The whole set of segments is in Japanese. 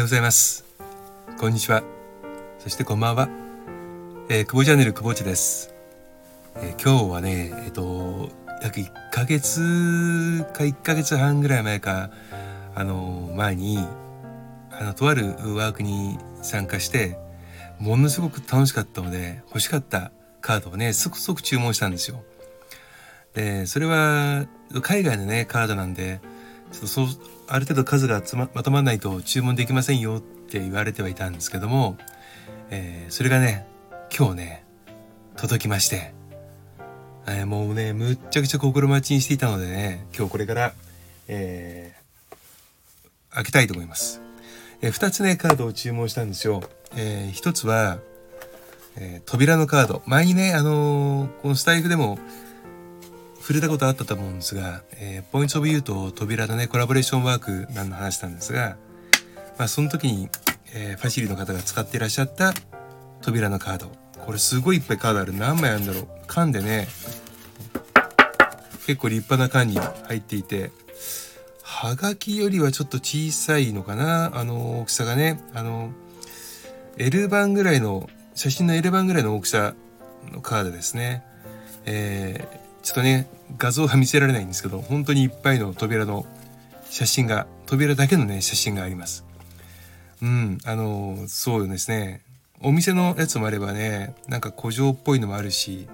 ようございます。こんにちは。そしてこんばんは。えー、久保チャンネル久保地です。えー、今日はね、えっ、ー、と、約1ヶ月か1ヶ月半ぐらい前か、あの前に、あの、とあるワークに参加して、ものすごく楽しかったので、欲しかったカードをね、即即注文したんですよ。で、それは、海外のね、カードなんで、ちょっとそう、ある程度数がままとまらないと注文できませんよって言われてはいたんですけども、えー、それがね、今日ね、届きまして、えー、もうね、むっちゃくちゃ心待ちにしていたのでね、今日これから、えー、開けたいと思います。えー、2つね、カードを注文したんですよ。えー、1つは、えー、扉のカード。前にね、あの、このスタイフでも触れたことあったと思うんですが、えー、ポイントオブユーと扉のね、コラボレーションワークなんの話なんですが、まあ、その時に、えー、ファシリの方が使っていらっしゃった扉のカード。これすごいいっぱいカードある。何枚あるんだろう。缶でね、結構立派な缶に入っていて、はがきよりはちょっと小さいのかなあの大きさがね。あの、L 版ぐらいの、写真の L 版ぐらいの大きさのカードですね。えー、ちょっとね、画像は見せられないんですけど、本当にいっぱいの扉の写真が、扉だけのね、写真があります。うん、あの、そうですね。お店のやつもあればね、なんか古城っぽいのもあるし、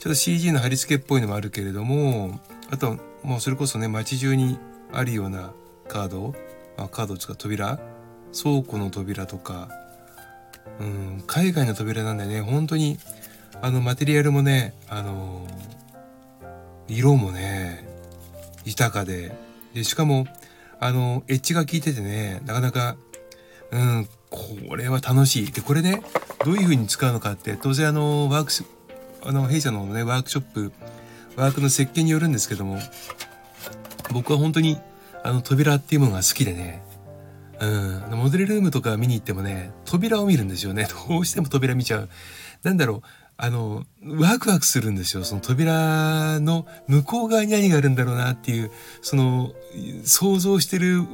ちょっと CG の貼り付けっぽいのもあるけれども、あと、もうそれこそね、街中にあるようなカード、あカードを使う扉倉庫の扉とか、うん、海外の扉なんでね、本当に、あの、マテリアルもね、あの色もね、豊かで、で、しかも、あの、エッジが効いててね、なかなか、うん、これは楽しい。で、これね、どういう風に使うのかって、当然あの、ワークス、あの、弊社のね、ワークショップ、ワークの設計によるんですけども、僕は本当に、あの、扉っていうものが好きでね、うん、モデルルームとか見に行ってもね、扉を見るんですよね。どうしても扉見ちゃう。なんだろう、あの、ワクワクするんですよ。その扉の向こう側に何があるんだろうなっていう、その、想像してる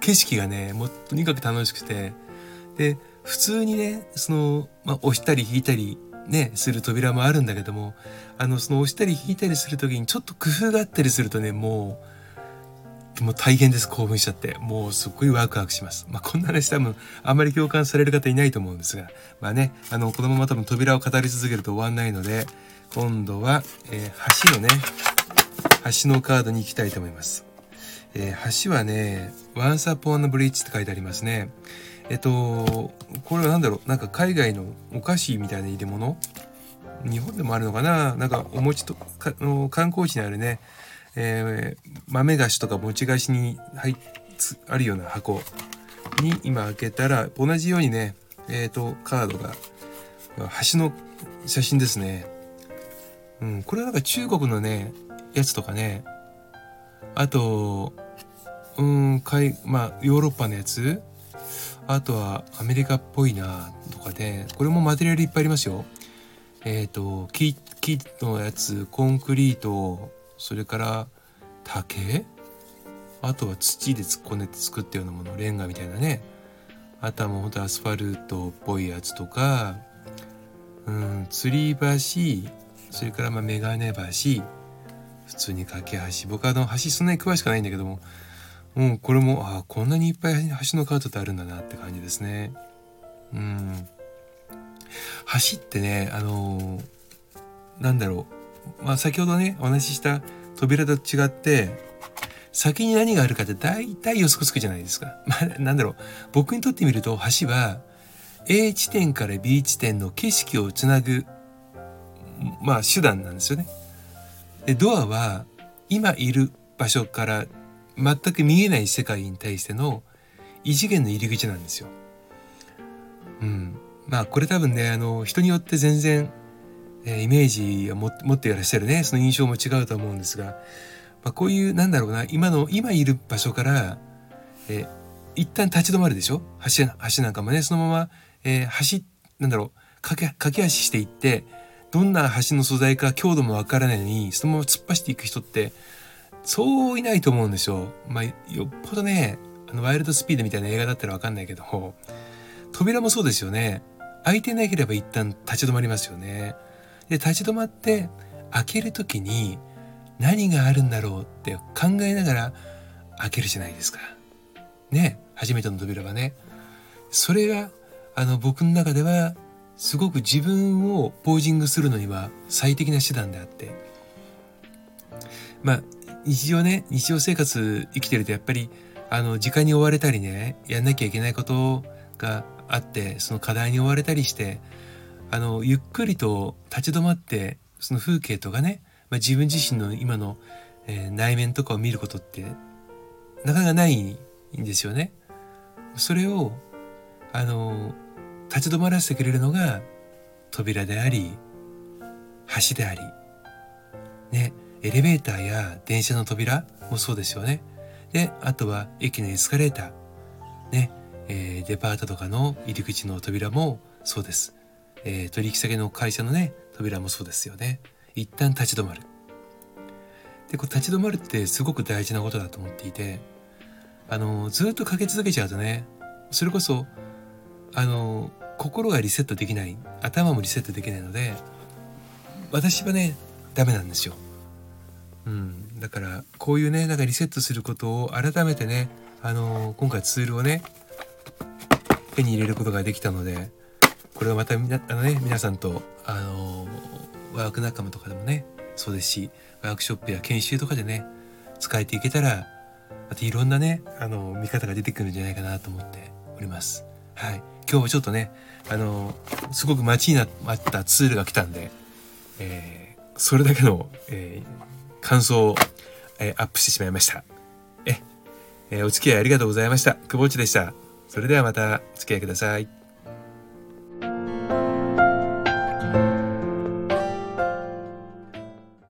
景色がね、もうとにかく楽しくて。で、普通にね、その、まあ、押したり引いたりね、する扉もあるんだけども、あの、その押したり引いたりするときにちょっと工夫があったりするとね、もう、もう大変です、興奮しちゃって。もうすっごいワクワクします。まあ、こんな話多分、あんまり共感される方いないと思うんですが、まあね、あの、このまま多分扉を語り続けると終わんないので、今度は、えー、橋のね、橋のカードに行きたいと思います。えー、橋はね、Once Upon a Bridge って書いてありますね。えっと、これは何だろう？なんか海外のお菓子みたいな入れ物？日本でもあるのかな？なんかお餅とかの観光地にあるね、えー、豆菓子とか餅菓子に入っあるような箱に今開けたら同じようにねえっ、ー、とカードが橋の写真ですね。うんこれはなんか中国のねやつとかね。あとうんかいまあヨーロッパのやつ。あとはアメリカっぽいなとかでこれもマテリアルいっぱいありますよ。えっ、ー、と木木のやつコンクリートそれから竹？あとは土で突っ込んで作ったようなもの。レンガみたいなね。あとはもうほんとアスファルトっぽいやつとか。うん吊り橋。それからまあメガネ橋。普通に架け橋。僕はあの橋そんなに詳しくないんだけども。うんこれもああこんなにいっぱい橋のカードってあるんだなって感じですね。うん。橋ってねあのー、なんだろう。まあ、先ほどねお話しした扉と違って先に何があるかって大体予測つくじゃないですか。まあ、なんだろう僕にとってみると橋は A 地点から B 地点の景色をつなぐまあ手段なんですよね。でドアは今いる場所から全く見えない世界に対しての異次元の入り口なんですよ。うん。まあこれ多分ねあの人によって全然えイメージを持っていらっしゃるねその印象も違うと思うんですが、まあ、こういうなんだろうな今の今いる場所から、えー、一旦立ち止まるでしょ？橋橋なんかもねそのまま、えー、橋なんだろう駆け駆け足していってどんな橋の素材か強度もわからないのにそのまま突っ走っていく人ってそういないと思うんですよ。まあ、よっぽどねあのワイルドスピードみたいな映画だったらわかんないけど、扉もそうですよね。開いてなければ一旦立ち止まりますよね。で、立ち止まって開ける時に何があるんだろうって考えながら開けるじゃないですか。ね、初めての扉はね。それが、あの、僕の中では、すごく自分をポージングするのには最適な手段であって。まあ、日常ね、日常生活生きてるとやっぱり、あの、時間に追われたりね、やんなきゃいけないことがあって、その課題に追われたりして、あの、ゆっくりと立ち止まって、その風景とかね、まあ、自分自身の今の、えー、内面とかを見ることってなかなかないんですよね。それをあの立ち止まらせてくれるのが扉であり橋でありねエレベーターや電車の扉もそうですよね。であとは駅のエスカレーターね、えー、デパートとかの入り口の扉もそうです。えー、取引先の会社のね扉もそうですよね。一旦立ち止まる。で、こう立ち止まるってすごく大事なことだと思っていて、あの、ずっとかけ続けちゃうとね、それこそ、あの、心がリセットできない、頭もリセットできないので、私はね、ダメなんですよ。うん。だから、こういうね、なんかリセットすることを改めてね、あの、今回ツールをね、手に入れることができたので、これはまたみな、あのね、皆さんと、あの、ワーク仲間とかでもねそうですしワークショップや研修とかでね使えていけたらまたいろんなねあの見方が出てくるんじゃないかなと思っております。はい、今日はちょっとねあのすごく待ちになったツールが来たんで、えー、それだけの、えー、感想を、えー、アップしてしまいました。え、えー、お付き合いありがとうございました。久保内でした。それではまたお付き合いください。